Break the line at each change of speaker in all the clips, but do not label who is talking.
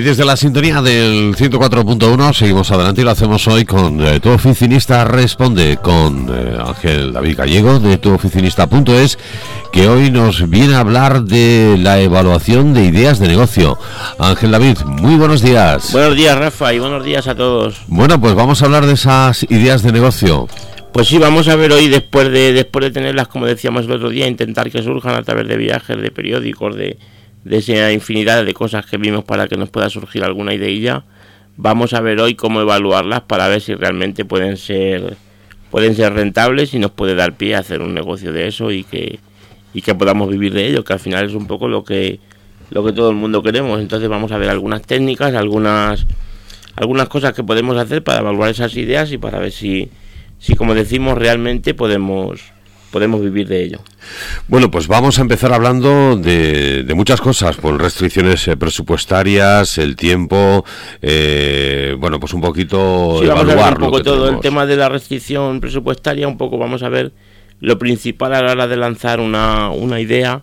Y desde la sintonía del 104.1 seguimos adelante y lo hacemos hoy con eh, Tu Oficinista Responde, con eh, Ángel David Gallego de tuoficinista.es, que hoy nos viene a hablar de la evaluación de ideas de negocio. Ángel David, muy buenos días.
Buenos días, Rafa, y buenos días a todos.
Bueno, pues vamos a hablar de esas ideas de negocio.
Pues sí, vamos a ver hoy, después de, después de tenerlas, como decíamos el otro día, intentar que surjan a través de viajes, de periódicos, de de esa infinidad de cosas que vimos para que nos pueda surgir alguna idea, vamos a ver hoy cómo evaluarlas para ver si realmente pueden ser pueden ser rentables y nos puede dar pie a hacer un negocio de eso y que y que podamos vivir de ello, que al final es un poco lo que lo que todo el mundo queremos. Entonces vamos a ver algunas técnicas, algunas algunas cosas que podemos hacer para evaluar esas ideas y para ver si si como decimos realmente podemos podemos vivir de ello.
Bueno, pues vamos a empezar hablando de, muchas cosas, por restricciones eh, presupuestarias, el tiempo, eh, bueno, pues un poquito
sí, vamos a ver un poco todo. El tema de la restricción presupuestaria, un poco vamos a ver lo principal a la hora de lanzar una, una idea,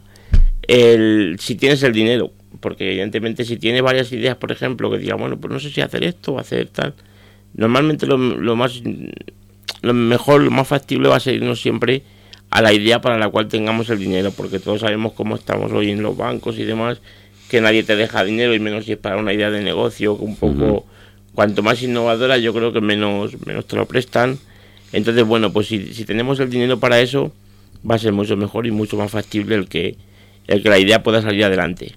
el, si tienes el dinero, porque evidentemente si tienes varias ideas, por ejemplo, que diga, bueno, pues no sé si hacer esto o hacer tal, normalmente lo, lo más lo mejor, lo más factible va a ser irnos siempre a la idea para la cual tengamos el dinero, porque todos sabemos cómo estamos hoy en los bancos y demás, que nadie te deja dinero y menos si es para una idea de negocio, un poco, cuanto más innovadora yo creo que menos, menos te lo prestan. Entonces, bueno, pues si, si tenemos el dinero para eso, va a ser mucho mejor y mucho más factible el que, el que la idea pueda salir adelante.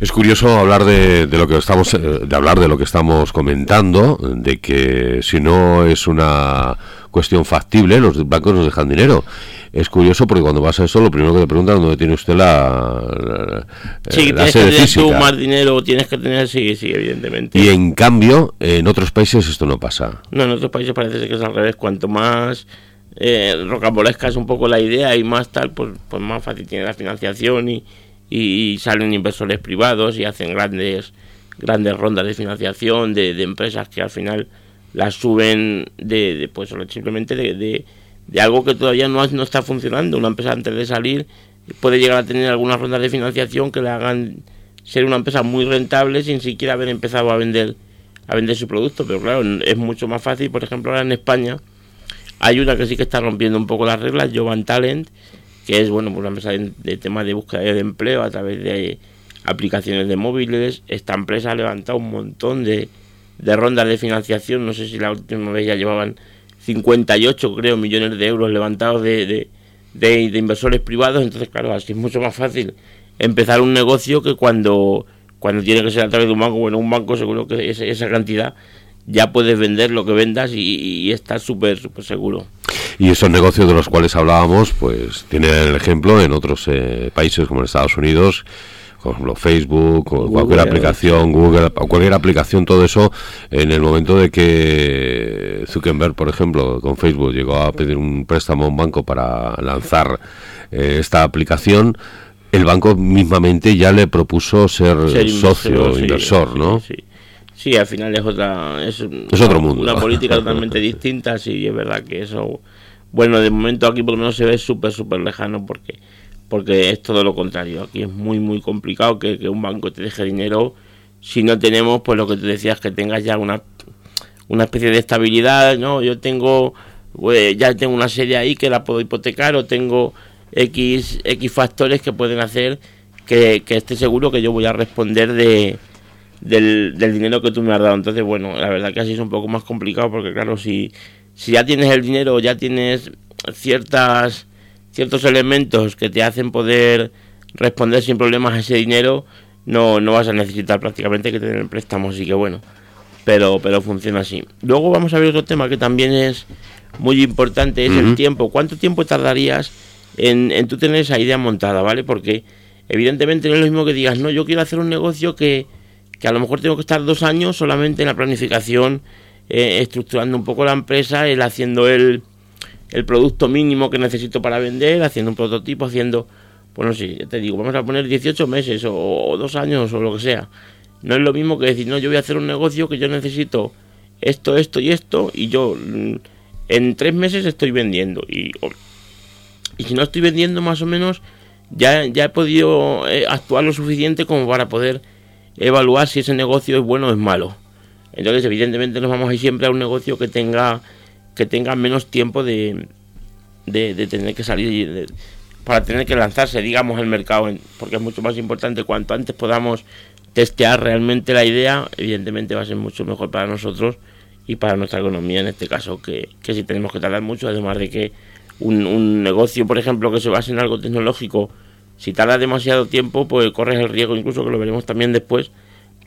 Es curioso hablar de, de, lo que estamos eh, de hablar de lo que estamos comentando, de que si no es una cuestión factible, los bancos nos dejan dinero. Es curioso porque cuando vas a eso, lo primero que te preguntan dónde tiene usted la,
la, sí, la tienes que tener más dinero, tienes que tener, sí, sí, evidentemente.
Y en cambio, en otros países esto no pasa.
No, en otros países parece que es al revés. Cuanto más eh, rocambolesca es un poco la idea y más tal, pues, pues más fácil tiene la financiación y, y, salen inversores privados y hacen grandes grandes rondas de financiación de, de empresas que al final las suben de, de pues simplemente de, de, algo que todavía no, no está funcionando. Una empresa antes de salir puede llegar a tener algunas rondas de financiación que le hagan ser una empresa muy rentable sin siquiera haber empezado a vender a vender su producto, pero claro, es mucho más fácil, por ejemplo, ahora en España hay una que sí que está rompiendo un poco las reglas, Jovan Talent, que es bueno, pues una empresa de, temas de búsqueda de empleo a través de aplicaciones de móviles. Esta empresa ha levantado un montón de, de rondas de financiación. No sé si la última vez ya llevaban 58, creo, millones de euros levantados de, de, de, inversores privados. Entonces, claro, así es mucho más fácil empezar un negocio que cuando, cuando tiene que ser a través de un banco. Bueno, un banco seguro que esa, esa cantidad ya puedes vender lo que vendas y, y estás súper, súper seguro.
Y esos negocios de los cuales hablábamos, pues tienen el ejemplo en otros eh, países como en Estados Unidos por ejemplo Facebook o cualquier aplicación, Google, o cualquier aplicación, todo eso, en el momento de que Zuckerberg, por ejemplo, con Facebook llegó a pedir un préstamo a un banco para lanzar eh, esta aplicación, el banco mismamente ya le propuso ser, socio, inversor, ¿no?
Sí, sí, al final es otra es,
es otro mundo.
Una política totalmente distinta, sí, es verdad que eso... Bueno, de momento aquí por lo menos se ve súper, súper lejano porque porque es todo lo contrario. Aquí es muy, muy complicado que, un banco te deje dinero si no tenemos, pues lo que tú decías, que tengas ya una, una especie de estabilidad, ¿no? Yo tengo, pues, ya tengo una serie ahí que la puedo hipotecar o tengo X, X factores que pueden hacer que, que esté seguro que yo voy a responder de, del, del dinero que tú me has dado. Entonces, bueno, la verdad que así es un poco más complicado porque, claro, si, si ya tienes el dinero, ya tienes ciertas ciertos elementos que te hacen poder responder sin problemas a ese dinero, no, no vas a necesitar prácticamente que tener el préstamo, así que bueno, pero, pero funciona así. Luego vamos a ver otro tema que también es muy importante, es el tiempo. ¿Cuánto tiempo tardarías en, en tú tener esa idea montada, ¿vale? Porque evidentemente no es lo mismo que digas, no, yo quiero hacer un negocio que, que a lo mejor tengo que estar dos años solamente en la planificación, eh, estructurando un poco la empresa, el haciendo el el producto mínimo que necesito para vender, haciendo un prototipo, haciendo, pues no sé, te digo, vamos a poner 18 meses o, dos años o lo que sea. No es lo mismo que decir, no, yo voy a hacer un negocio que yo necesito esto, esto y esto, y yo mm, en tres meses estoy vendiendo. Y, y si no estoy vendiendo más o menos, ya, ya he podido eh, actuar lo suficiente como para poder evaluar si ese negocio es bueno o es malo. Entonces, evidentemente, nos vamos a ir siempre a un negocio que tenga que tenga menos tiempo de, de, tener que salir para tener que lanzarse, digamos, al mercado, porque es mucho más importante. Cuanto antes podamos testear realmente la idea, evidentemente va a ser mucho mejor para nosotros y para nuestra economía en este caso, que, que si tenemos que tardar mucho, además de que un, un negocio, por ejemplo, que se base en algo tecnológico, si tarda demasiado tiempo, pues corres el riesgo, incluso que lo veremos también después,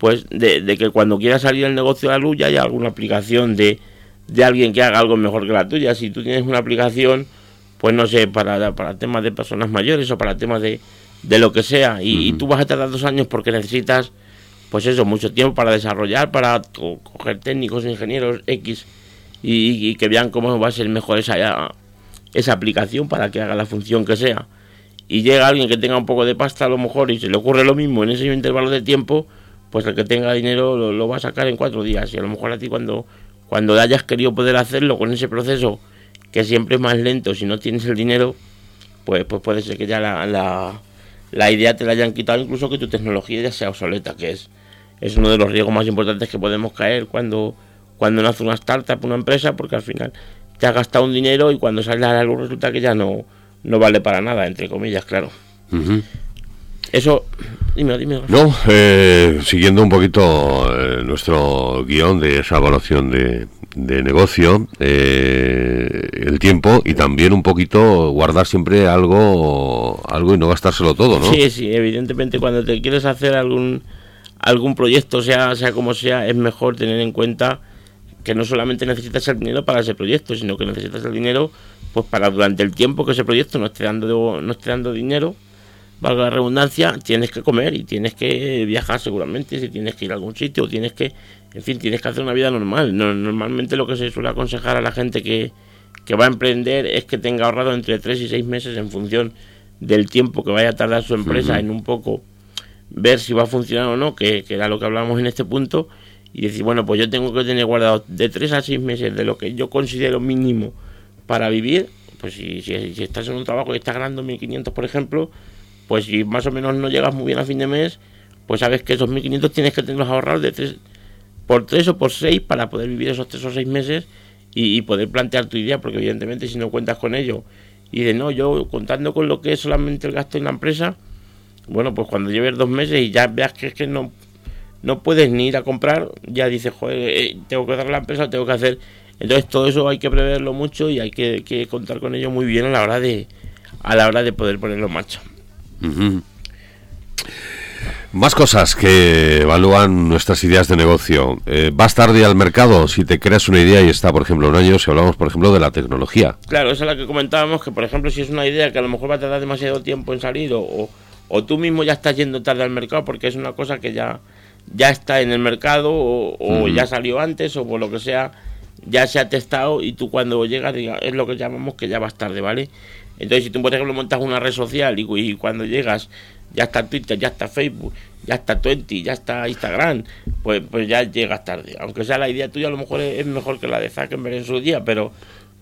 pues de, que cuando quiera salir el negocio a la luz ya haya alguna aplicación de, de alguien que haga algo mejor que la tuya. Si tú tienes una aplicación, pues no sé, para, para temas de personas mayores o para temas de, de lo que sea, y, tú vas a tardar dos años porque necesitas, pues eso, mucho tiempo para desarrollar, para coger técnicos, ingenieros X y, que vean cómo va a ser mejor esa, esa aplicación para que haga la función que sea. Y llega alguien que tenga un poco de pasta a lo mejor y se le ocurre lo mismo en ese intervalo de tiempo, pues el que tenga dinero lo, va a sacar en cuatro días. Y a lo mejor a ti cuando, cuando hayas querido poder hacerlo con ese proceso, que siempre es más lento, si no tienes el dinero, pues, pues puede ser que ya la, la, la idea te la hayan quitado, incluso que tu tecnología ya sea obsoleta, que es, es uno de los riesgos más importantes que podemos caer cuando, cuando nace una startup, una empresa, porque al final te has gastado un dinero y cuando sale a la resulta que ya no, no vale para nada, entre comillas, claro. Eso, dime, dime.
No, eh, siguiendo un poquito eh, nuestro guion de esa evaluación de, de negocio, eh, el tiempo y también un poquito guardar siempre algo, algo y no gastárselo todo, ¿no?
Sí, sí, evidentemente cuando te quieres hacer algún algún proyecto, sea sea como sea, es mejor tener en cuenta que no solamente necesitas el dinero para ese proyecto, sino que necesitas el dinero pues para durante el tiempo que ese proyecto no esté dando no esté dando dinero valga la redundancia, tienes que comer y tienes que viajar seguramente, si tienes que ir a algún sitio, tienes que, en fin, tienes que hacer una vida normal. normalmente lo que se suele aconsejar a la gente que, que va a emprender es que tenga ahorrado entre 3 y 6 meses en función del tiempo que vaya a tardar su empresa en un poco ver si va a funcionar o no, que, que, era lo que hablamos en este punto, y decir, bueno, pues yo tengo que tener guardado de 3 a 6 meses de lo que yo considero mínimo para vivir, pues si, si, si estás en un trabajo y estás ganando 1.500, por ejemplo, pues si más o menos no llegas muy bien a fin de mes, pues sabes que esos 1.500 tienes que tenerlos ahorrados de tres, por 3 o por 6 para poder vivir esos 3 o 6 meses y, poder plantear tu idea, porque evidentemente si no cuentas con ello y de no, yo contando con lo que es solamente el gasto en la empresa, bueno, pues cuando lleves dos meses y ya veas que es que no, no puedes ni ir a comprar, ya dices, joder, eh, tengo que dar la empresa, tengo que hacer. Entonces todo eso hay que preverlo mucho y hay que, contar con ello muy bien a la hora de, a la hora de poder ponerlo en marcha.
Más cosas que evalúan nuestras ideas de negocio. Eh, ¿Vas tarde al mercado si te creas una idea y está, por ejemplo, un año, si hablamos, por ejemplo, de la tecnología?
Claro, esa es la que comentábamos, que, por ejemplo, si es una idea que a lo mejor va a tardar demasiado tiempo en salir o, o tú mismo ya estás yendo tarde al mercado porque es una cosa que ya, ya está en el mercado o, ya salió antes o por lo que sea, ya se ha testado y tú cuando llegas es lo que llamamos que ya vas tarde, ¿vale? Entonces, si tú, por ejemplo, montas una red social y, cuando llegas ya está Twitter, ya está Facebook, ya está Twenty, ya está Instagram, pues, pues ya llegas tarde. Aunque sea la idea tuya, a lo mejor es, mejor que la de Zuckerberg en su día, pero,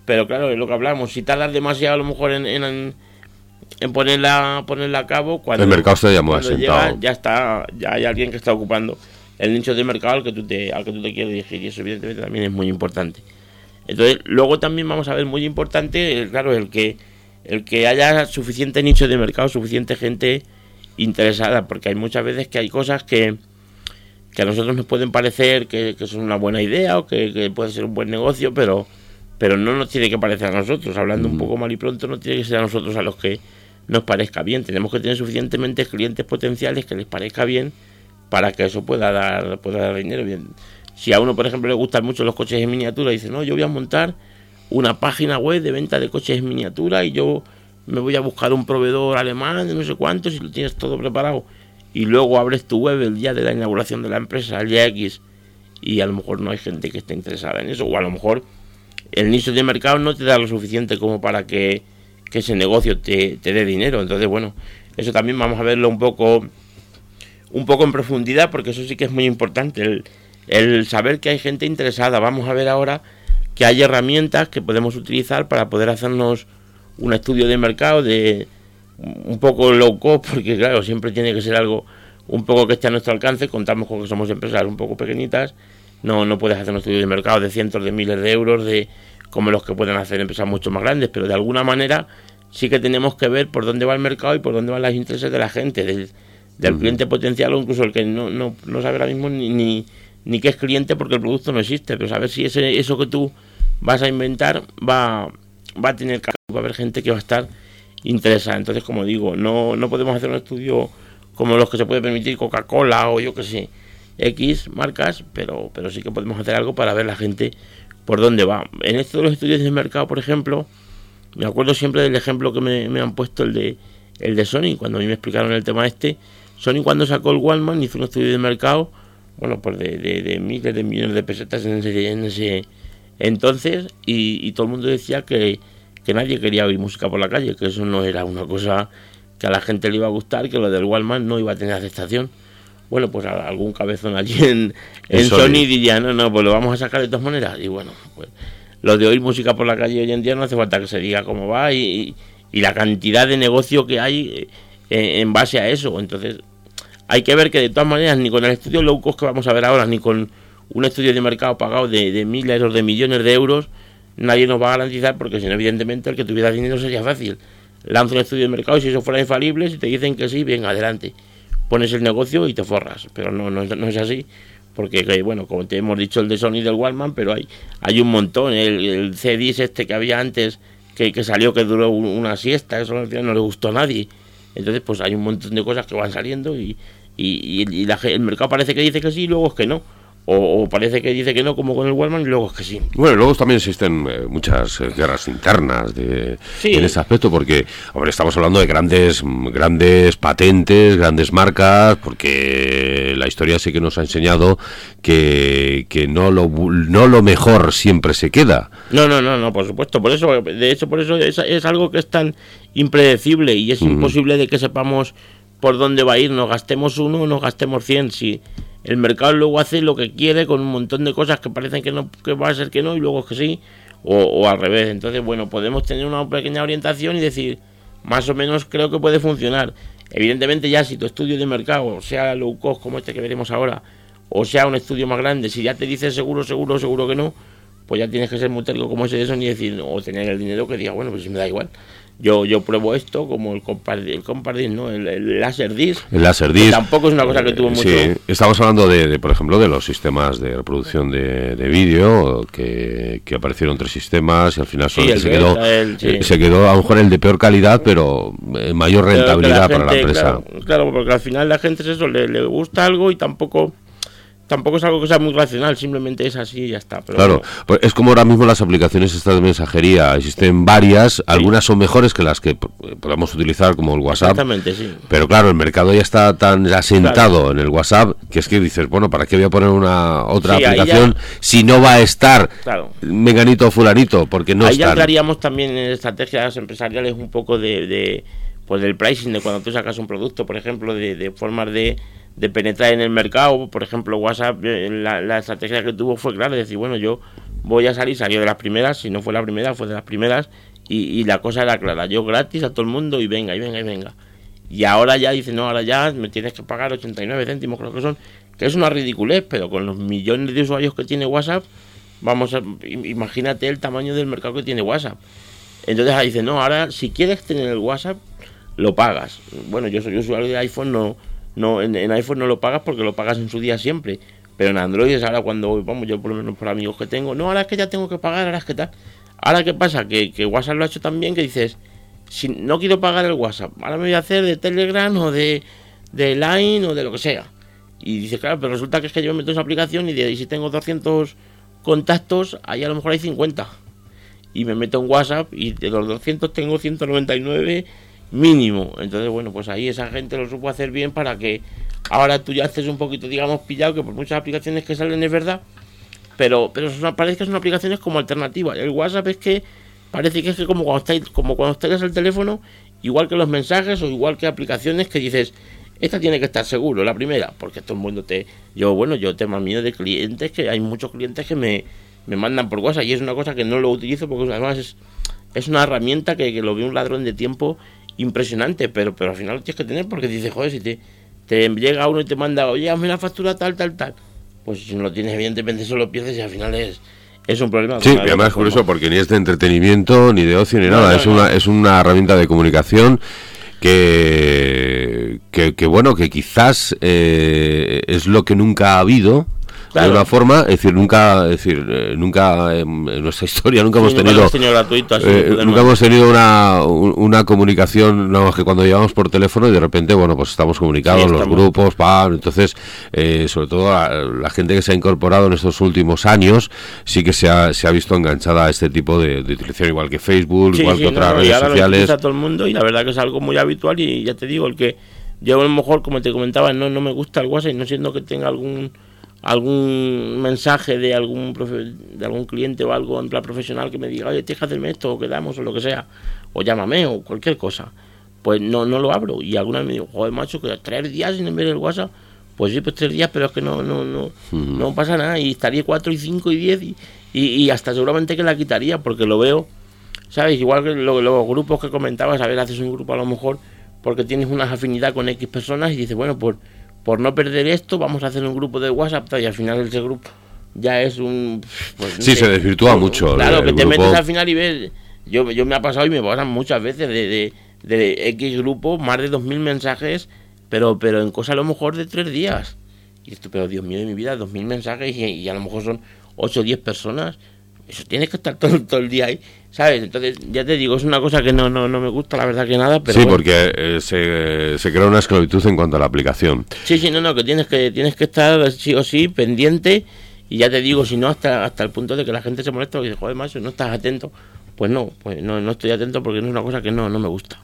pero claro, es lo que hablamos. Si tardas demasiado, a lo mejor en, en, en ponerla, ponerla a cabo, cuando,
el mercado ya muy asentado.
ya está, ya hay alguien que está ocupando el nicho de mercado al que tú te, al que tú te quieres dirigir, y eso evidentemente también es muy importante. Entonces, luego también vamos a ver muy importante, claro, el que el que haya suficiente nicho de mercado, suficiente gente interesada, porque hay muchas veces que hay cosas que, que a nosotros nos pueden parecer que, que son una buena idea o que, puede ser un buen negocio, pero, pero no nos tiene que parecer a nosotros. Hablando un poco mal y pronto, no tiene que ser a nosotros a los que nos parezca bien. Tenemos que tener suficientemente clientes potenciales que les parezca bien para que eso pueda dar, pueda dar dinero. Bien. Si a uno, por ejemplo, le gustan mucho los coches en miniatura, dice, no, yo voy a montar una página web de venta de coches en miniatura y yo me voy a buscar un proveedor alemán de no sé cuántos y lo tienes todo preparado y luego abres tu web el día de la inauguración de la empresa, el día X, y a lo mejor no hay gente que esté interesada en eso, o a lo mejor el nicho de mercado no te da lo suficiente como para que, ese negocio te, te, dé dinero. Entonces, bueno, eso también vamos a verlo un poco, un poco en profundidad, porque eso sí que es muy importante, el, el saber que hay gente interesada. Vamos a ver ahora que hay herramientas que podemos utilizar para poder hacernos un estudio de mercado de un poco low cost, porque claro, siempre tiene que ser algo un poco que esté a nuestro alcance, contamos con que somos empresas un poco pequeñitas, no, no puedes hacer un estudio de mercado de cientos de miles de euros, de como los que pueden hacer empresas mucho más grandes, pero de alguna manera sí que tenemos que ver por dónde va el mercado y por dónde van los intereses de la gente, del, cliente potencial o incluso el que no, no, no sabe ahora mismo ni, ni, ni, qué es cliente porque el producto no existe, pero saber si ese, eso que tú vas a inventar va, va a tener va a haber gente que va a estar interesada. Entonces, como digo, no, no podemos hacer un estudio como los que se puede permitir Coca-Cola o yo que sé, X marcas, pero, pero sí que podemos hacer algo para ver la gente por dónde va. En esto de los estudios de mercado, por ejemplo, me acuerdo siempre del ejemplo que me, han puesto el de, el de Sony, cuando a mí me explicaron el tema este. Sony cuando sacó el Walmart hizo un estudio de mercado, bueno, pues de, de, miles de millones de pesetas en ese, en ese entonces, y, y todo el mundo decía que, que nadie quería oír música por la calle, que eso no era una cosa que a la gente le iba a gustar, que lo del Walmart no iba a tener aceptación. Bueno, pues algún cabezón allí en, Sony. diría, no, no, pues lo vamos a sacar de todas maneras. Y bueno, pues lo de oír música por la calle hoy en día no hace falta que se diga cómo va y, la cantidad de negocio que hay eh, en base a eso. Entonces, hay que ver que de todas maneras, ni con el estudio low cost que vamos a ver ahora, ni con un estudio de mercado pagado de, miles o de millones de euros, nadie nos va a garantizar, porque si no, evidentemente, el que tuviera dinero sería fácil. Lanza un estudio de mercado y si eso fuera infalible, si te dicen que sí, venga, adelante. Pones el negocio y te forras. Pero no, no, no es así porque bueno, como te hemos dicho el de Sony del Walmart, pero hay, hay un montón, el, el C10 este que había antes, que, que salió que duró una siesta, eso no le gustó a nadie. Entonces, pues hay un montón de cosas que van saliendo y, y, y, el mercado parece que dice que sí y luego es que no o, parece que dice que no, como con el Walmart, y luego es que sí.
Bueno, luego también existen eh, muchas eh, guerras internas de, en ese aspecto, porque, hombre, estamos hablando de grandes, grandes patentes, grandes marcas, porque la historia sí que nos ha enseñado que, que no, lo, no lo mejor siempre se queda.
No, no, no, no, por supuesto. Por eso, de hecho, por eso es, es algo que es tan impredecible y es imposible de que sepamos por dónde va a ir. Nos gastemos uno o nos gastemos cien. Si el mercado luego hace lo que quiere con un montón de cosas que parecen que no que va a ser que no y luego que sí o, al revés entonces bueno podemos tener una pequeña orientación y decir más o menos creo que puede funcionar evidentemente ya si tu estudio de mercado sea low cost como este que veremos ahora o sea un estudio más grande si ya te dice seguro seguro seguro que no pues ya tienes que ser muy terco como ese de eso ni decir o tener el dinero que diga bueno pues me da igual yo, yo pruebo esto como el compartir, el ¿no? El, el Laserdisc.
El Laserdisc.
Tampoco es una cosa que tuvo mucho. Sí,
estamos hablando de, por ejemplo, de los sistemas de reproducción de, de vídeo, que, que, aparecieron tres sistemas y al final solo se, quedó, eh, se quedó a lo mejor el de peor calidad, pero eh, mayor rentabilidad para la empresa.
Claro, porque al final la gente es eso, le, le gusta algo y tampoco tampoco es algo que sea muy racional, simplemente es así y ya está.
claro, pues es como ahora mismo las aplicaciones estas de mensajería, existen varias, algunas son mejores que las que podemos utilizar como el WhatsApp.
Exactamente, sí.
Pero claro, el mercado ya está tan asentado en el WhatsApp que es que dices, bueno, ¿para qué voy a poner una otra aplicación si no va a estar claro. menganito o fulanito? Porque no
Ahí ya entraríamos también en estrategias empresariales un poco de, de pues del pricing, de cuando tú sacas un producto, por ejemplo, de, de formas de de penetrar en el mercado. Por ejemplo, WhatsApp, eh, la, estrategia que tuvo fue clara, decir, bueno, yo voy a salir, salió de las primeras, si no fue la primera, fue de las primeras, y, la cosa era clara, yo gratis a todo el mundo y venga, y venga, y venga. Y ahora ya dice, no, ahora ya me tienes que pagar 89 céntimos, creo que son, que es una ridiculez, pero con los millones de usuarios que tiene WhatsApp, vamos a, imagínate el tamaño del mercado que tiene WhatsApp. Entonces ahí dice, no, ahora si quieres tener el WhatsApp, lo pagas. Bueno, yo soy usuario de iPhone, no, no en, iPhone no lo pagas porque lo pagas en su día siempre. Pero en Android es ahora cuando, vamos, yo por lo menos por amigos que tengo, no, ahora es que ya tengo que pagar, ahora es que tal. Ahora qué pasa, que, que WhatsApp lo ha hecho también, que dices, si no quiero pagar el WhatsApp, ahora me voy a hacer de Telegram o de, de Line o de lo que sea. Y dice, claro, pero resulta que es que yo meto esa aplicación y, de, y si tengo 200 contactos, ahí a lo mejor hay 50. Y me meto en WhatsApp y de los 200 tengo 199 mínimo. Entonces, bueno, pues ahí esa gente lo supo hacer bien para que ahora tú ya estés un poquito, digamos, pillado, que por muchas aplicaciones que salen es verdad, pero, pero parece que son aplicaciones como alternativas. El WhatsApp es que parece que es que como cuando estáis, como cuando estáis el teléfono, igual que los mensajes o igual que aplicaciones que dices, esta tiene que estar seguro, la primera, porque todo el mundo te, yo bueno, yo tengo miedo de clientes que hay muchos clientes que me, me mandan por WhatsApp y es una cosa que no lo utilizo porque además es, es una herramienta que, que lo ve un ladrón de tiempo impresionante, pero, pero al final lo tienes que tener porque dices, joder, si te, te llega uno y te manda, oye, hazme la factura tal, tal, tal. Pues si no lo tienes, evidentemente se lo pierdes y al final es, es un problema.
Sí, y además por eso, porque ni es de entretenimiento, ni de ocio, ni nada. es, Una, es una herramienta de comunicación que, que, bueno, que quizás eh, es lo que nunca ha habido de alguna forma, es decir, nunca, es decir, eh, nunca en, nuestra historia nunca hemos tenido, eh, nunca hemos tenido una, una comunicación, no, que cuando llevamos por teléfono y de repente, bueno, pues estamos comunicados, los grupos, pam, entonces, eh, sobre todo la, gente que se ha incorporado en estos últimos años, sí que se ha, se ha visto enganchada a este tipo de, utilización, igual que Facebook, igual que otras redes sociales.
Lo todo el mundo y la verdad que es algo muy habitual y ya te digo, el que yo a lo mejor, como te comentaba, no, no me gusta el WhatsApp, no siendo que tenga algún algún mensaje de algún de algún cliente o algo en plan profesional que me diga, oye, tienes que hacerme esto, o quedamos, o lo que sea, o llámame, o cualquier cosa, pues no, no lo abro. Y alguna vez me digo, joder, macho, que tres días sin ver el WhatsApp, pues sí, pues tres días, pero es que no, no, no, no pasa nada, y estaría cuatro y cinco y diez, y, y, hasta seguramente que la quitaría, porque lo veo, ¿sabes? Igual que los grupos que comentabas, a ver, haces un grupo a lo mejor porque tienes una afinidad con X personas y dices, bueno, pues por no perder esto, vamos a hacer un grupo de WhatsApp y al final ese grupo ya es un...
Pues, sí, se desvirtúa mucho.
Claro, que te metes al final y ves... Yo, yo me ha pasado y me pasan muchas veces de, de, X grupo, más de 2.000 mensajes, pero, pero en cosa a lo mejor de tres días. Y esto, pero Dios mío de mi vida, 2.000 mensajes y, y, a lo mejor son 8 o 10 personas. Eso tienes que estar todo, todo el día ahí. ¿Sabes? Entonces, ya te digo, es una cosa que no, no, no me gusta, la verdad que nada, pero...
Sí, porque eh, se, se, crea una esclavitud en cuanto a la aplicación.
Sí, sí, no, no, que tienes que, tienes que estar sí o sí pendiente y ya te digo, si no, hasta, hasta el punto de que la gente se molesta y dice, joder, macho, no estás atento. Pues no, pues no, no estoy atento porque no es una cosa que no, no me gusta.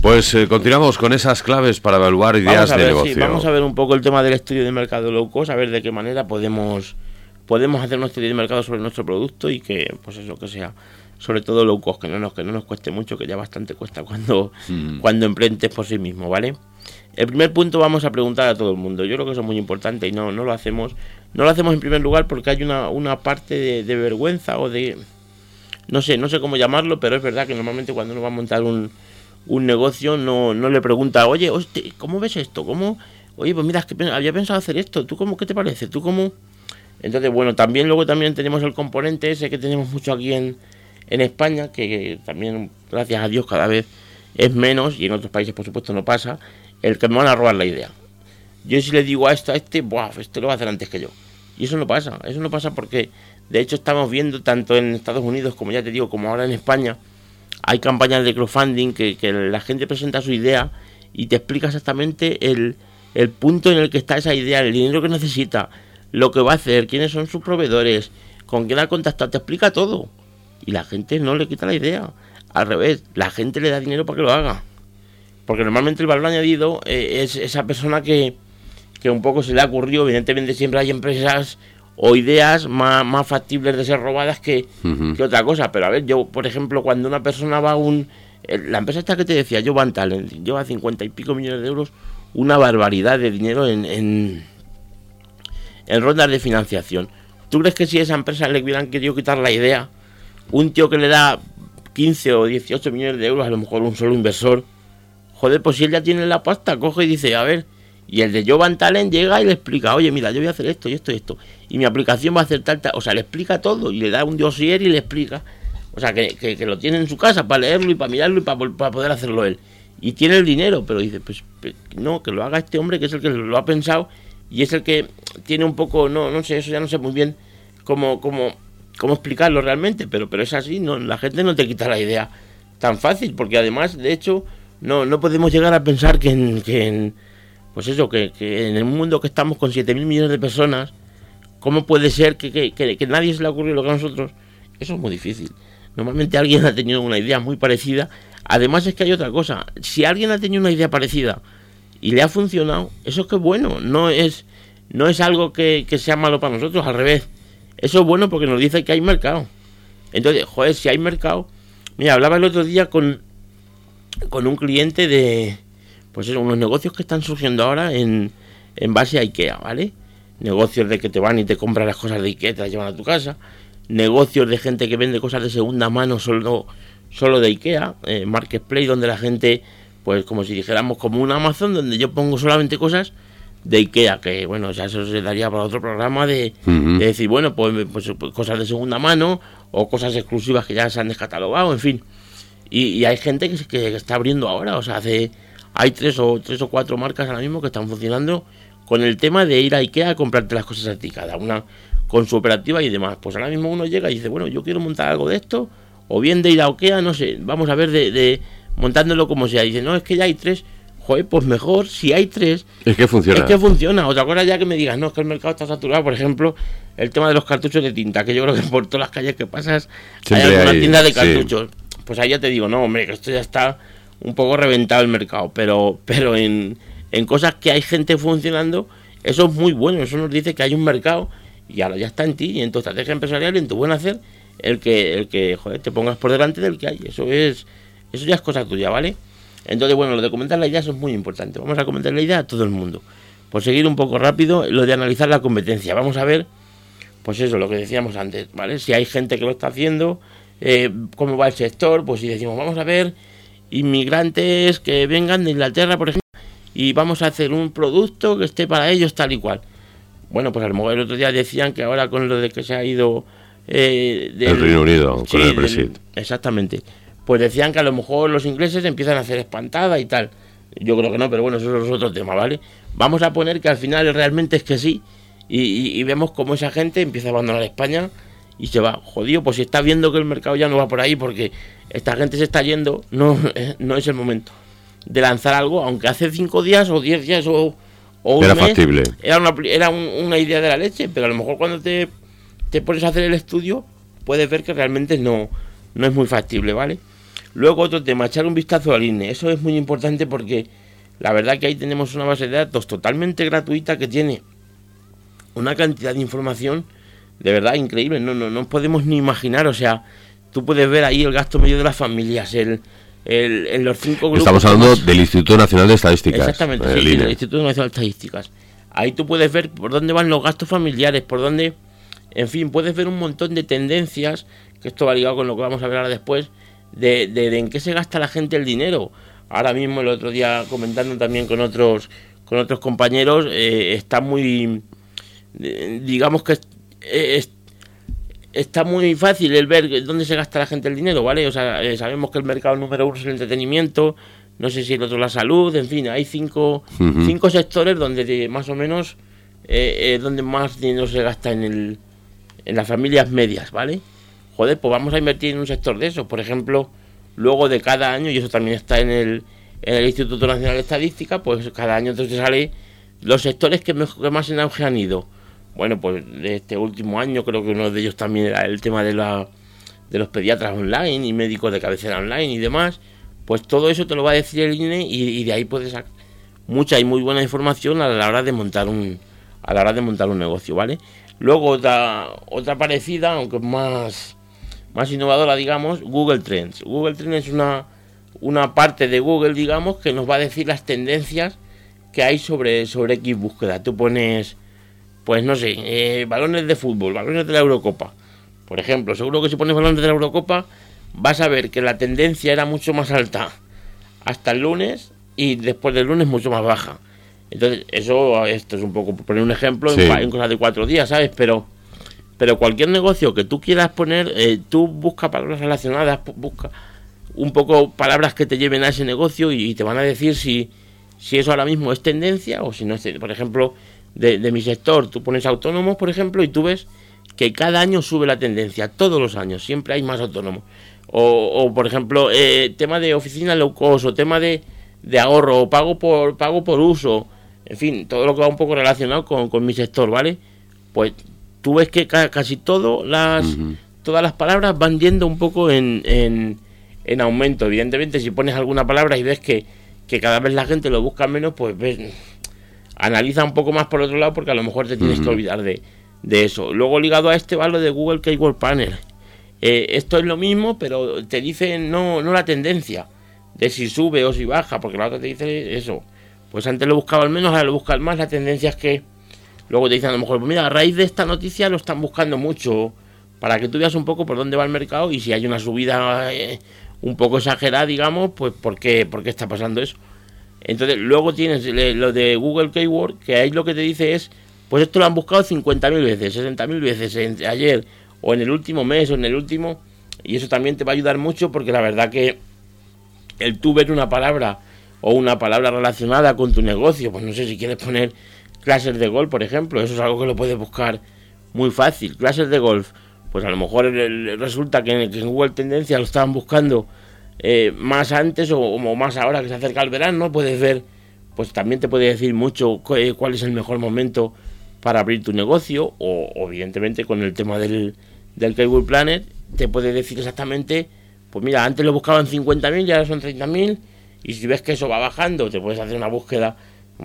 Pues eh, continuamos con esas claves para evaluar ideas de negocio.
vamos a ver un poco el tema del estudio de mercado low cost, a ver de qué manera podemos podemos hacer nuestro estudio de mercado sobre nuestro producto y que, pues eso, que sea sobre todo low cost, que no nos, que no nos cueste mucho, que ya bastante cuesta cuando, mm. cuando emprendes por sí mismo, ¿vale? El primer punto vamos a preguntar a todo el mundo. Yo creo que eso es muy importante y no, no lo hacemos. No lo hacemos en primer lugar porque hay una, una parte de, vergüenza o de... No sé, no sé cómo llamarlo, pero es verdad que normalmente cuando uno va a montar un, un negocio no, no le pregunta, oye, ¿cómo ves esto? ¿Cómo? Oye, pues mira, es que había pensado hacer esto. ¿Tú cómo, qué te parece? ¿Tú cómo? Entonces, bueno, también luego también tenemos el componente ese que tenemos mucho aquí en, en España, que también, gracias a Dios, cada vez es menos, y en otros países, por supuesto, no pasa, el que me van a robar la idea. Yo si le digo a esto, a este, Buah, este lo va a hacer antes que yo. Y eso no pasa, eso no pasa porque, de hecho, estamos viendo tanto en Estados Unidos, como ya te digo, como ahora en España, hay campañas de crowdfunding que, que la gente presenta su idea y te explica exactamente el, punto en el que está esa idea, el dinero que necesita, lo que va a hacer, quiénes son sus proveedores, con quién ha contactado, te explica todo y la gente no le quita la idea. Al revés, la gente le da dinero para que lo haga. Porque normalmente el valor añadido eh, es esa persona que, que un poco se le ha ocurrido. Evidentemente siempre hay empresas o ideas más, más factibles de ser robadas que, que, otra cosa. Pero a ver, yo, por ejemplo, cuando una persona va a un... Eh, la empresa esta que te decía, yo Van Talent, lleva cincuenta y pico millones de euros, una barbaridad de dinero en, en, en rondas de financiación. ¿Tú crees que si esa empresa le hubieran querido quitar la idea un tío que le da 15 o 18 millones de euros, a lo mejor un solo inversor, joder, pues si él ya tiene la pasta, coge y dice, a ver, y el de Jovan Talent llega y le explica, oye, mira, yo voy a hacer esto y esto y esto, y mi aplicación va a hacer tal, tal, o sea, le explica todo y le da un dossier y le explica, o sea, que, que, lo tiene en su casa para leerlo y para mirarlo y para, para poder hacerlo él. Y tiene el dinero, pero dice, pues, pues no, que lo haga este hombre que es el que lo ha pensado y es el que tiene un poco, no, no sé, eso ya no sé muy bien cómo, cómo cómo explicarlo realmente, pero, pero es así, no, la gente no te quita la idea tan fácil, porque además, de hecho, no, no podemos llegar a pensar que en, que en pues eso, que, que, en el mundo que estamos con 7.000 millones de personas, ¿cómo puede ser que, que, que, nadie se le ocurrido lo que a nosotros? Eso es muy difícil. Normalmente alguien ha tenido una idea muy parecida. Además es que hay otra cosa. Si alguien ha tenido una idea parecida y le ha funcionado, eso es que bueno. No es, no es algo que sea malo para nosotros, al revés eso es bueno porque nos dice que hay mercado. Entonces, joder, si hay mercado. Mira, hablaba el otro día con, con un cliente de. Pues eso, unos negocios que están surgiendo ahora en, en base a IKEA, ¿vale? Negocios de que te van y te compran las cosas de IKEA te las llevan a tu casa. Negocios de gente que vende cosas de segunda mano solo, solo de IKEA. Eh, Marketplace, donde la gente pues como si dijéramos como un Amazon donde yo pongo solamente cosas de Ikea, que bueno, ya eso se daría para otro programa de, de decir, bueno, pues, pues, pues, cosas de segunda mano o cosas exclusivas que ya se han descatalogado, en fin. Y, y hay gente que, que, está abriendo ahora, o sea, hace, hay tres o, tres o cuatro marcas ahora mismo que están funcionando con el tema de ir a Ikea a comprarte las cosas a ti, cada una con su operativa y demás. Pues ahora mismo uno llega y dice, bueno, yo quiero montar algo de esto, o bien de ir a Ikea, no sé, vamos a ver de, de montándolo como sea. Dice, no, es que ya hay tres joder, pues mejor, si hay tres.
Es que funciona.
Es que funciona. Otra cosa ya que me digas, no, es que el mercado está saturado. Por ejemplo, el tema de los cartuchos de tinta, que yo creo que por todas las calles que pasas hay alguna tienda de cartuchos. Pues ahí ya te digo, no, hombre, que esto ya está un poco reventado el mercado. Pero, pero en, en cosas que hay gente funcionando, eso es muy bueno. Eso nos dice que hay un mercado y ahora ya está en ti, y en tu estrategia empresarial y en tu buen hacer, el que, el que joder, te pongas por delante del que hay. Eso es, eso ya es cosa tuya, ¿vale? Entonces, bueno, lo de comentar la idea eso es muy importante. Vamos a comentar la idea a todo el mundo. Por seguir un poco rápido, lo de analizar la competencia. Vamos a ver, pues eso, lo que decíamos antes, ¿vale? Si hay gente que lo está haciendo, eh, cómo va el sector, pues si decimos, vamos a ver, inmigrantes que vengan de Inglaterra, por ejemplo, y vamos a hacer un producto que esté para ellos tal y cual. Bueno, pues a lo mejor el otro día decían que ahora con lo de que se ha ido...
Eh, del, el Reino Unido, con el Brexit.
exactamente pues decían que a lo mejor los ingleses empiezan a hacer espantada y tal. Yo creo que no, pero bueno, eso es otro tema, ¿vale? Vamos a poner que al final realmente es que sí. Y, vemos cómo esa gente empieza a abandonar España y se va. Jodido, pues si está viendo que el mercado ya no va por ahí porque esta gente se está yendo, no, no es el momento de lanzar algo, aunque hace cinco días o diez días o, un
era factible.
Era, una, era una idea de la leche, pero a lo mejor cuando te, te pones a hacer el estudio puedes ver que realmente no, no es muy factible, ¿vale? Luego otro tema, echar un vistazo al INE. Eso es muy importante porque la verdad que ahí tenemos una base de datos totalmente gratuita que tiene una cantidad de información de verdad increíble. No, no, no podemos ni imaginar. O sea, tú puedes ver ahí el gasto medio de las familias, el, el, en los cinco grupos.
Estamos hablando del Instituto Nacional de Estadísticas.
Exactamente, sí, del Instituto Nacional de Estadísticas. Ahí tú puedes ver por dónde van los gastos familiares, por dónde, en fin, puedes ver un montón de tendencias, que esto va ligado con lo que vamos a ver ahora después, de, de, en qué se gasta la gente el dinero. Ahora mismo, el otro día comentando también con otros, con otros compañeros, eh, está muy, digamos que está muy fácil el ver dónde se gasta la gente el dinero, ¿vale? O sea, eh, sabemos que el mercado número uno es el entretenimiento, no sé si el otro la salud, en fin, hay cinco, cinco sectores donde más o menos eh, donde más dinero se gasta en, el, en las familias medias, ¿vale? Joder, pues vamos a invertir en un sector de eso. Por ejemplo, luego de cada año, y eso también está en el, en el Instituto Nacional de Estadística, pues cada año entonces sale los sectores que, más en auge han ido. Bueno, pues de este último año creo que uno de ellos también era el tema de, la, de los pediatras online y médicos de cabecera online y demás. Pues todo eso te lo va a decir el INE y, de ahí puedes sacar mucha y muy buena información a la hora de montar un a la hora de montar un negocio, ¿vale? Luego otra otra parecida, aunque más más innovadora, digamos, Google Trends. Google Trends es una, una parte de Google, digamos, que nos va a decir las tendencias que hay sobre, sobre X búsqueda. Tú pones, pues no sé, eh, balones de fútbol, balones de la Eurocopa. Por ejemplo, seguro que si pones balones de la Eurocopa, vas a ver que la tendencia era mucho más alta hasta el lunes y después del lunes mucho más baja. Entonces, eso, esto es un poco, poner un ejemplo, en, en cosas de cuatro días, ¿sabes? Pero pero cualquier negocio que tú quieras poner, eh, tú busca palabras relacionadas, busca un poco palabras que te lleven a ese negocio y, te van a decir si, si eso ahora mismo es tendencia o si no es. Por ejemplo, de, mi sector, tú pones autónomos, por ejemplo, y tú ves que cada año sube la tendencia, todos los años, siempre hay más autónomos. O, por ejemplo, eh, tema de oficina low cost, o tema de, de ahorro, o pago por, pago por uso, en fin, todo lo que va un poco relacionado con, con mi sector, ¿vale? Pues tú ves que casi todo las, todas las palabras van yendo un poco en, en, aumento. Evidentemente, si pones alguna palabra y ves que, que cada vez la gente lo busca menos, pues ves, analiza un poco más por otro lado porque a lo mejor te tienes que olvidar de, de, eso. Luego ligado a este va lo de Google Keyword Panel. Eh, esto es lo mismo, pero te dice no, no la tendencia de si sube o si baja, porque la otra te dice eso. Pues antes lo buscaba al menos, ahora lo buscas más. La tendencia es que Luego te dicen a lo mejor, pues mira, a raíz de esta noticia lo están buscando mucho para que tú veas un poco por dónde va el mercado y si hay una subida, eh, un poco exagerada, digamos, pues ¿por qué, por qué está pasando eso? Entonces, luego tienes lo de Google Keyword, que ahí lo que te dice es, pues esto lo han buscado 50.000 veces, 60.000 veces ayer, o en el último mes, o en el último, y eso también te va a ayudar mucho porque la verdad que el tú ver una palabra o una palabra relacionada con tu negocio, pues no sé si quieres poner clases de golf, por ejemplo, eso es algo que lo puedes buscar muy fácil, clases de golf, pues a lo mejor resulta que en, Google Tendencia lo estaban buscando eh, más antes o, más ahora que se acerca el verano, puedes ver, pues también te puede decir mucho cuál es el mejor momento para abrir tu negocio o, evidentemente con el tema del, del Keyword Planet te puede decir exactamente, pues mira, antes lo buscaban 50.000 y ahora son 30.000 y si ves que eso va bajando te puedes hacer una búsqueda,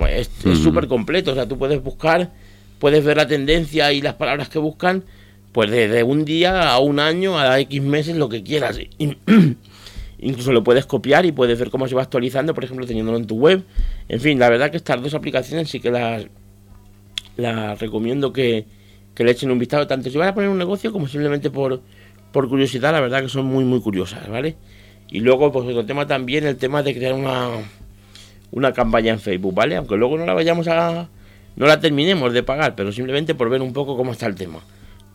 es súper completo, o sea, tú puedes buscar, puedes ver la tendencia y las palabras que buscan, pues desde un día a un año a X meses, lo que quieras. Incluso lo puedes copiar y puedes ver cómo se va actualizando, por ejemplo, teniéndolo en tu web. En fin, la verdad que estas dos aplicaciones sí que las, las recomiendo que, le echen un vistazo, tanto si van a poner un negocio como simplemente por, por curiosidad, la verdad que son muy, muy curiosas, ¿vale? Y luego, pues otro tema también, el tema de crear una, una campaña en Facebook, ¿vale? Aunque luego no la vayamos a... no la terminemos de pagar, pero simplemente por ver un poco cómo está el tema.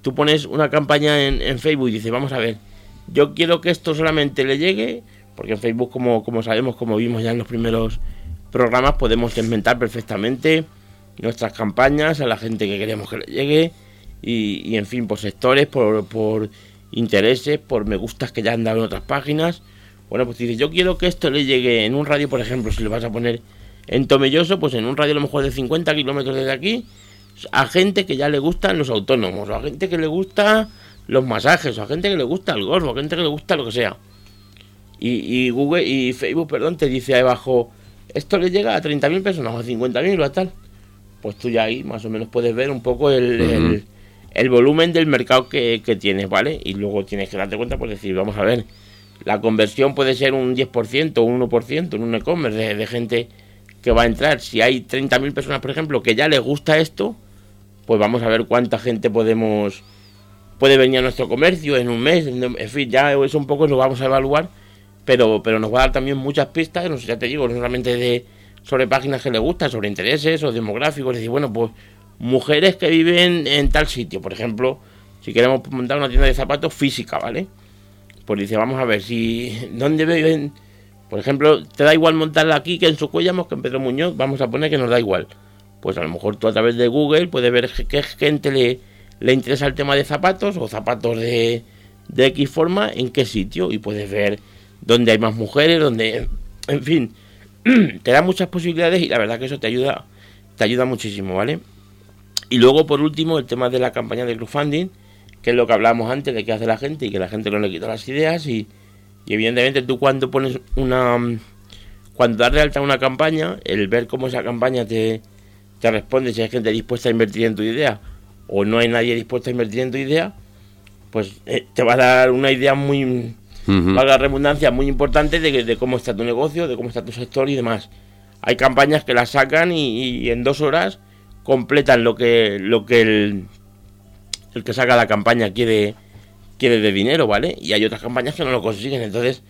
Tú pones una campaña en, en Facebook y dices, vamos a ver, yo quiero que esto solamente le llegue, porque en Facebook, como, como sabemos, como vimos ya en los primeros programas, podemos segmentar perfectamente nuestras campañas a la gente que queremos que le llegue y, en fin, por sectores, por, por, intereses, por me gustas que ya han dado en otras páginas. Bueno, pues dices, yo quiero que esto le llegue en un radio, por ejemplo, si le vas a poner en Tomelloso, pues en un radio a lo mejor de 50 kilómetros desde aquí, a gente que ya le gustan los autónomos, o a gente que le gusta los masajes, o a gente que le gusta el golf, o a gente que le gusta lo que sea. Y, Google y Facebook, perdón, te dice ahí abajo, esto le llega a 30.000 personas, o a 50.000 o a tal. Pues tú ya ahí más o menos puedes ver un poco el, el, volumen del mercado que, que, tienes, ¿vale? Y luego tienes que darte cuenta, pues decir, vamos a ver, la conversión puede ser un 10% o un 1% en un e-commerce de, gente que va a entrar. Si hay 30.000 personas, por ejemplo, que ya les gusta esto, pues vamos a ver cuánta gente podemos puede venir a nuestro comercio en un mes, en fin, ya eso un poco lo vamos a evaluar, pero, pero nos va a dar también muchas pistas, no sé, ya te digo, no solamente de sobre páginas que le gustan, sobre intereses o demográficos, es decir, bueno, pues mujeres que viven en tal sitio, por ejemplo, si queremos montar una tienda de zapatos física, ¿vale? Pues dice, vamos a ver si, ¿dónde viven? Por ejemplo, te da igual montarla aquí que en su Sucuellamos, que en Pedro Muñoz, vamos a poner que nos da igual. Pues a lo mejor tú a través de Google puedes ver qué gente le le interesa el tema de zapatos o zapatos de, de X forma, en qué sitio y puedes ver dónde hay más mujeres, donde, en fin, te da muchas posibilidades y la verdad que eso te ayuda, te ayuda muchísimo, ¿vale? Y luego, por último, el tema de la campaña de crowdfunding, que es lo que hablábamos antes de qué hace la gente y que la gente no le quita las ideas y, evidentemente tú cuando pones una... Cuando das de alta una campaña, el ver cómo esa campaña te, te responde si hay gente dispuesta a invertir en tu idea o no hay nadie dispuesto a invertir en tu idea, pues eh, te va a dar una idea muy, valga la redundancia, muy importante de, cómo está tu negocio, de cómo está tu sector y demás. Hay campañas que las sacan y, en dos horas completan lo que, lo que el, el que saca la campaña quiere, quiere de dinero, ¿vale? Y hay otras campañas que no lo consiguen. Entonces,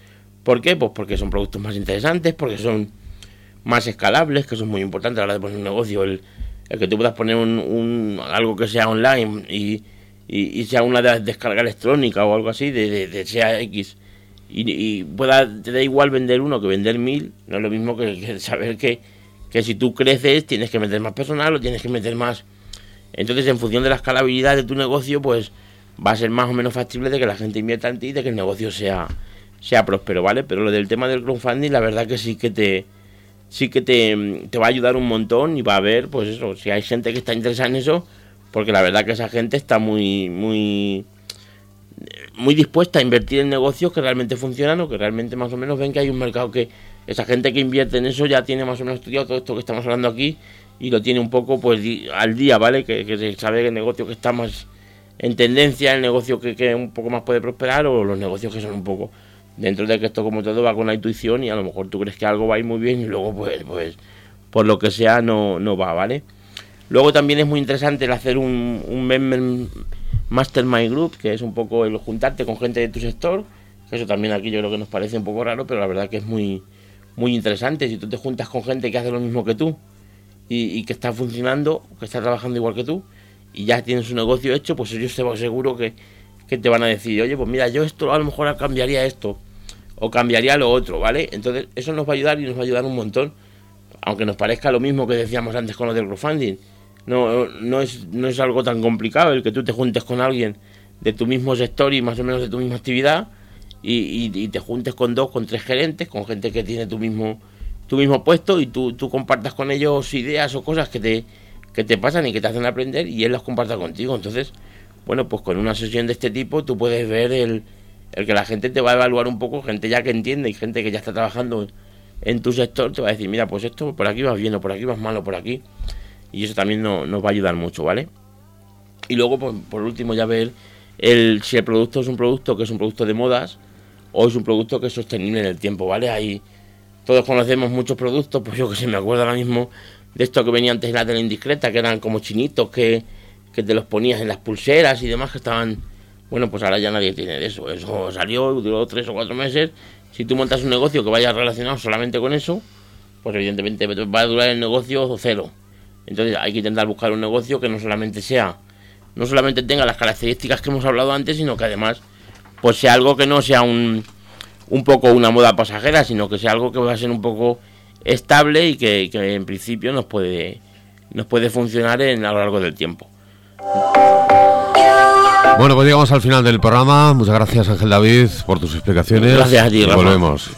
¿por qué? Pues porque son productos más interesantes, porque son más escalables, que eso es muy importante a la hora de poner un negocio, el, el que tú puedas poner un, algo que sea online y, y, sea una de descarga electrónica o algo así, de, de, sea X, y, pueda, te da igual vender uno que vender mil, no es lo mismo que, saber que, que si tú creces tienes que meter más personal o tienes que meter más. Entonces, en función de la escalabilidad de tu negocio, pues va a ser más o menos factible de que la gente invierta en ti y de que el negocio sea, sea próspero, ¿vale? Pero lo del tema del crowdfunding, la verdad que sí que te sí que te, te, va a ayudar un montón y va a ver, pues eso, si hay gente que está interesada en eso, porque la verdad que esa gente está muy, muy, muy dispuesta a invertir en negocios que realmente funcionan o que realmente más o menos ven que hay un mercado que esa gente que invierte en eso ya tiene más o menos estudiado todo esto que estamos hablando aquí y lo tiene un poco pues al día, ¿vale? Que, que se sabe que el negocio que está más en tendencia, el negocio que, que un poco más puede prosperar o los negocios que son un poco dentro de que esto como todo va con la intuición y a lo mejor tú crees que algo va a ir muy bien y luego pues, pues por lo que sea no, no va, ¿vale? Luego también es muy interesante el hacer un, Mastermind Group, que es un poco el juntarte con gente de tu sector, Eso también aquí yo creo que nos parece un poco raro, pero la verdad que es muy, muy interesante. Si tú te juntas con gente que hace lo mismo que tú y, que está funcionando, que está trabajando igual que tú, y ya tienes un negocio hecho, pues ellos te seguro que, te van a decir, oye, pues mira, yo esto a lo mejor cambiaría esto o cambiaría lo otro, ¿vale? Entonces eso nos va a ayudar y nos va a ayudar un montón, aunque nos parezca lo mismo que decíamos antes con lo del crowdfunding. No, no, es, no es algo tan complicado el que tú te juntes con alguien de tu mismo sector y más o menos de tu misma actividad y, te juntes con dos, con tres gerentes, con gente que tiene tu mismo, tu mismo puesto y tú, tú compartas con ellos ideas o cosas que te, que te pasan y que te hacen aprender y él las comparta contigo. Entonces, bueno, pues con una sesión de este tipo tú puedes ver el, el que la gente te va a evaluar un poco, gente ya que entiende y gente que ya está trabajando en tu sector, te va a decir, mira, pues esto por aquí vas bien o por aquí vas mal o por aquí. Y eso también nos va a ayudar mucho, ¿vale? Y luego, pues, por último, ya ver el, si el producto es un producto que es un producto de modas, o es un producto que es sostenible en el tiempo, ¿vale? Ahí todos conocemos muchos productos, pues yo que sé, me acuerdo ahora mismo de esto que venía antes en la tele indiscreta, que eran como chinitos que, que te los ponías en las pulseras y demás que estaban... Bueno, pues ahora ya nadie tiene de eso. Eso salió, duró tres o cuatro meses. Si tú montas un negocio que vaya relacionado solamente con eso, pues evidentemente va a durar el negocio cero. Entonces hay que intentar buscar un negocio que no solamente sea, no solamente tenga las características que hemos hablado antes, sino que además pues sea algo que no sea un, un poco una moda pasajera, sino que sea algo que va a ser un poco estable y que, en principio nos puede, nos puede funcionar en, a lo largo del tiempo.
Bueno, pues llegamos al final del programa. Muchas gracias Ángel David por tus explicaciones.
Gracias a ti.
volvemos.